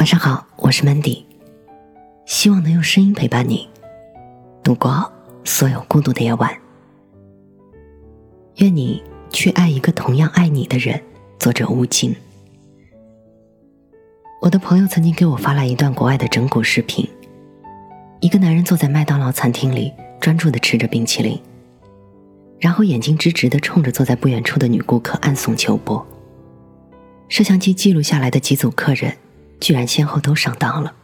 晚上好，我是 Mandy，希望能用声音陪伴你度过所有孤独的夜晚。愿你去爱一个同样爱你的人。作者吴静。我的朋友曾经给我发来一段国外的整蛊视频，一个男人坐在麦当劳餐厅里，专注的吃着冰淇淋，然后眼睛直直的冲着坐在不远处的女顾客暗送秋波。摄像机记录下来的几组客人。居然先后都上当了。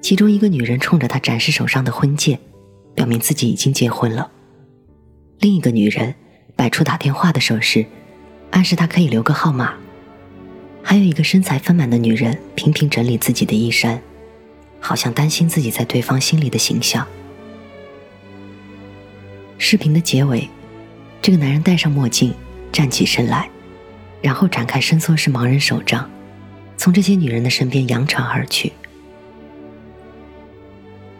其中一个女人冲着他展示手上的婚戒，表明自己已经结婚了；另一个女人摆出打电话的手势，暗示他可以留个号码；还有一个身材丰满的女人频频整理自己的衣衫，好像担心自己在对方心里的形象。视频的结尾，这个男人戴上墨镜，站起身来，然后展开伸缩式盲人手杖。从这些女人的身边扬长而去，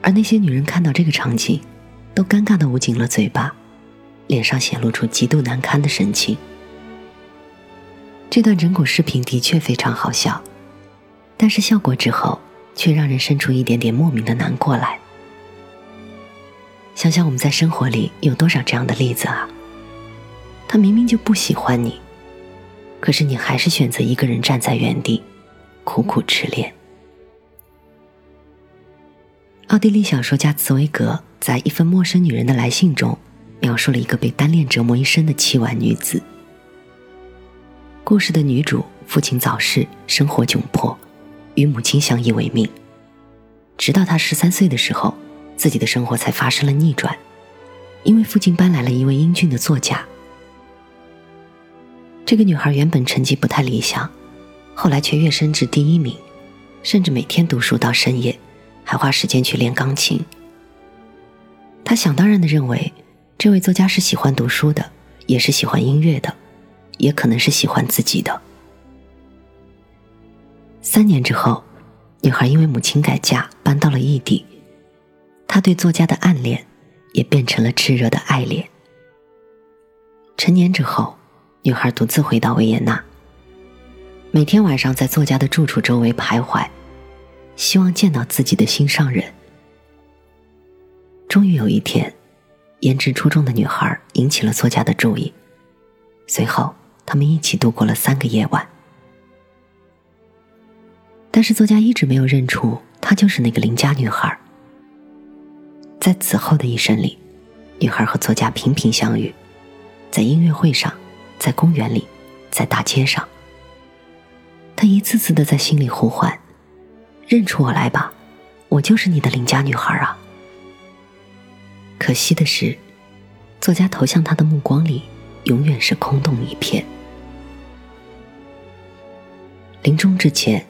而那些女人看到这个场景，都尴尬的捂紧了嘴巴，脸上显露出极度难堪的神情。这段整蛊视频的确非常好笑，但是效果之后，却让人生出一点点莫名的难过来。想想我们在生活里有多少这样的例子啊？他明明就不喜欢你，可是你还是选择一个人站在原地。苦苦痴恋。奥地利小说家茨威格在一封陌生女人的来信中，描述了一个被单恋折磨一生的凄婉女子。故事的女主父亲早逝，生活窘迫，与母亲相依为命。直到她十三岁的时候，自己的生活才发生了逆转，因为附近搬来了一位英俊的作家。这个女孩原本成绩不太理想。后来却跃升至第一名，甚至每天读书到深夜，还花时间去练钢琴。他想当然的认为，这位作家是喜欢读书的，也是喜欢音乐的，也可能是喜欢自己的。三年之后，女孩因为母亲改嫁，搬到了异地。他对作家的暗恋，也变成了炽热的爱恋。成年之后，女孩独自回到维也纳。每天晚上在作家的住处周围徘徊，希望见到自己的心上人。终于有一天，颜值出众的女孩引起了作家的注意，随后他们一起度过了三个夜晚。但是作家一直没有认出她就是那个邻家女孩。在此后的一生里，女孩和作家频频相遇，在音乐会上，在公园里，在大街上。他一次次的在心里呼唤：“认出我来吧，我就是你的邻家女孩啊！”可惜的是，作家投向他的目光里永远是空洞一片。临终之前，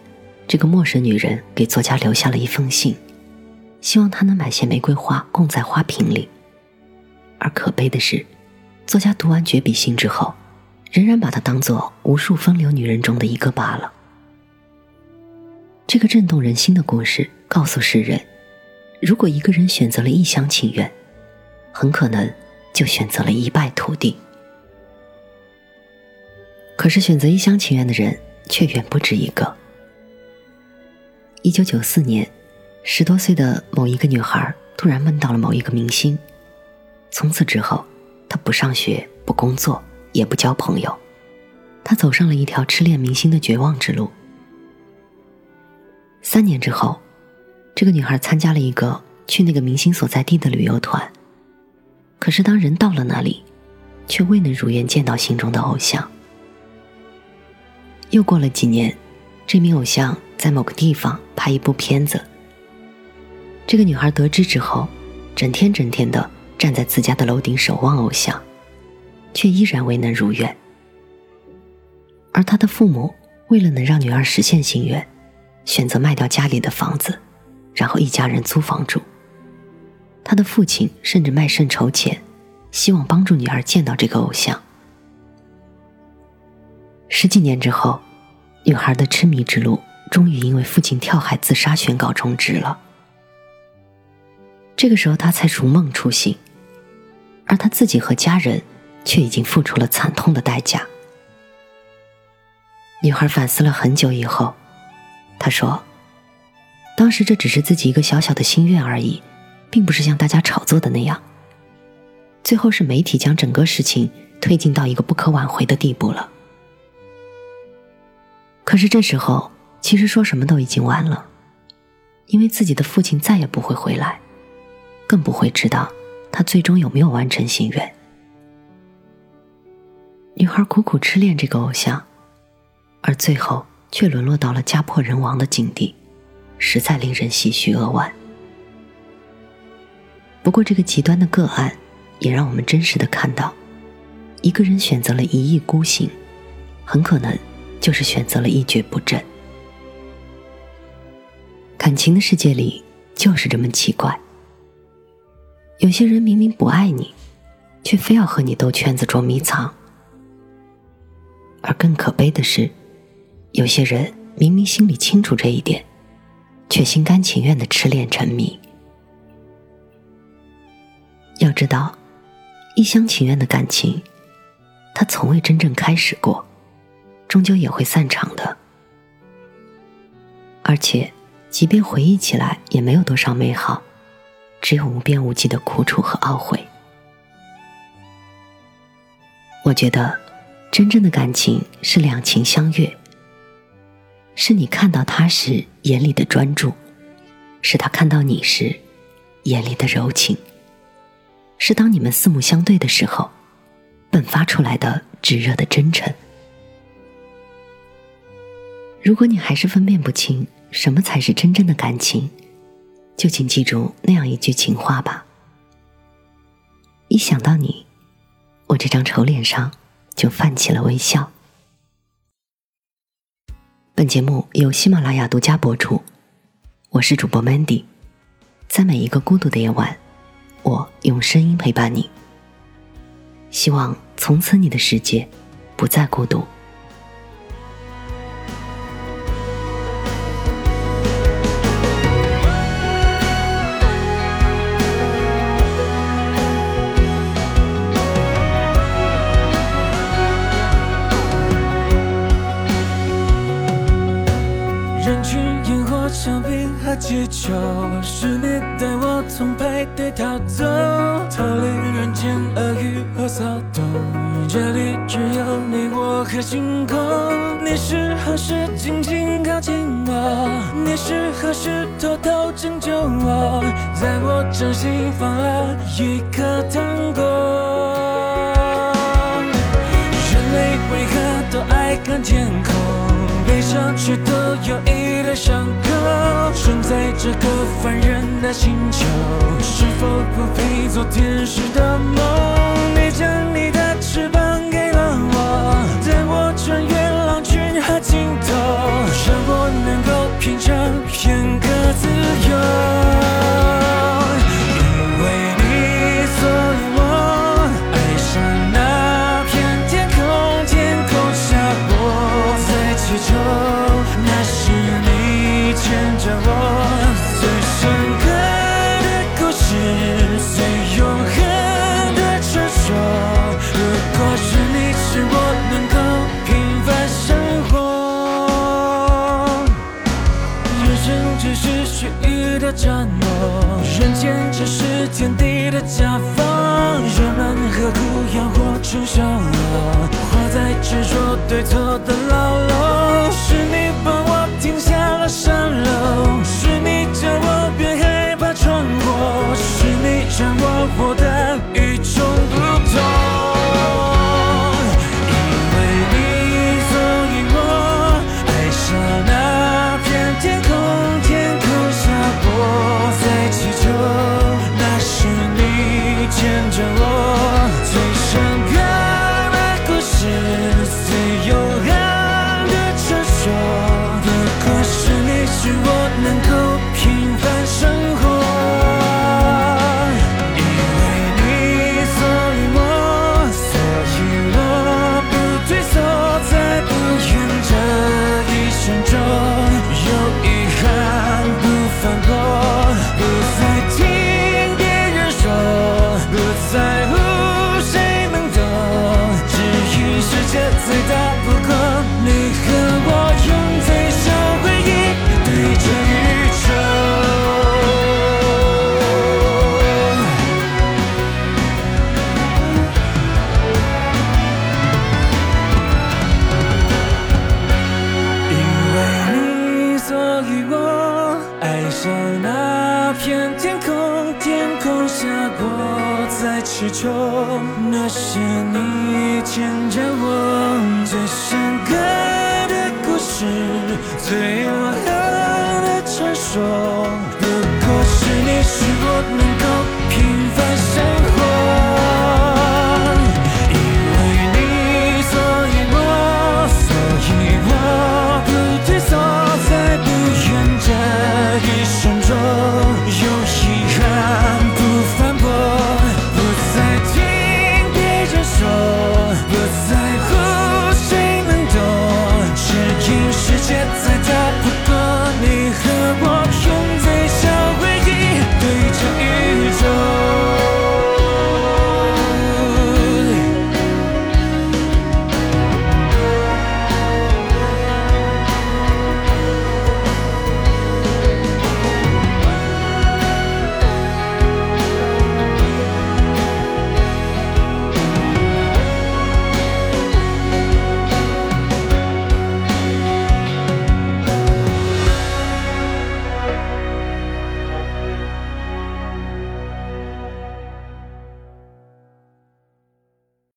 这个陌生女人给作家留下了一封信，希望他能买些玫瑰花供在花瓶里。而可悲的是，作家读完绝笔信之后，仍然把她当做无数风流女人中的一个罢了。这个震动人心的故事告诉世人：如果一个人选择了一厢情愿，很可能就选择了一败涂地。可是选择一厢情愿的人却远不止一个。一九九四年，十多岁的某一个女孩突然梦到了某一个明星，从此之后，她不上学、不工作、也不交朋友，她走上了一条痴恋明星的绝望之路。三年之后，这个女孩参加了一个去那个明星所在地的旅游团。可是当人到了那里，却未能如愿见到心中的偶像。又过了几年，这名偶像在某个地方拍一部片子。这个女孩得知之后，整天整天的站在自家的楼顶守望偶像，却依然未能如愿。而她的父母为了能让女儿实现心愿。选择卖掉家里的房子，然后一家人租房住。他的父亲甚至卖肾筹钱，希望帮助女儿见到这个偶像。十几年之后，女孩的痴迷之路终于因为父亲跳海自杀宣告终止了。这个时候，她才如梦初醒，而她自己和家人却已经付出了惨痛的代价。女孩反思了很久以后。他说：“当时这只是自己一个小小的心愿而已，并不是像大家炒作的那样。最后是媒体将整个事情推进到一个不可挽回的地步了。可是这时候，其实说什么都已经晚了，因为自己的父亲再也不会回来，更不会知道他最终有没有完成心愿。”女孩苦苦痴恋这个偶像，而最后却沦落到了家破人亡的境地，实在令人唏嘘扼腕。不过，这个极端的个案也让我们真实的看到，一个人选择了一意孤行，很可能就是选择了一蹶不振。感情的世界里就是这么奇怪，有些人明明不爱你，却非要和你兜圈子捉迷藏。而更可悲的是，有些人明明心里清楚这一点，却心甘情愿的痴恋沉迷。要知道，一厢情愿的感情，它从未真正开始过，终究也会散场的。而且，即便回忆起来，也没有多少美好，只有无边无际的苦楚和懊悔。我觉得。真正的感情是两情相悦，是你看到他时眼里的专注，是他看到你时眼里的柔情，是当你们四目相对的时候迸发出来的炙热的真诚。如果你还是分辨不清什么才是真正的感情，就请记住那样一句情话吧：一想到你，我这张丑脸上。就泛起了微笑。本节目由喜马拉雅独家播出，我是主播 Mandy，在每一个孤独的夜晚，我用声音陪伴你。希望从此你的世界不再孤独。就是你带我从派对逃走，逃离人间恶语和骚动。这里只有你我和星空。你是何时静静靠近我？你是何时偷偷拯救我？在我掌心放了一颗糖果。人类为何都爱看天空？悲伤却都有一点伤口。这个凡人的星球，是否不配做天使的梦？你将你的翅膀给了我，带我穿越狼群和尽头，让我能够品尝片刻自由。的战斗，人间只是天地的甲方，人们何苦要活成小楼？活在执着对错的牢笼。是你帮我停下了山楼，是你叫我别害怕闯祸，是你让我活得许我能够平凡生活。在其中。那些你牵着我最深刻的故事，最永恒的传说。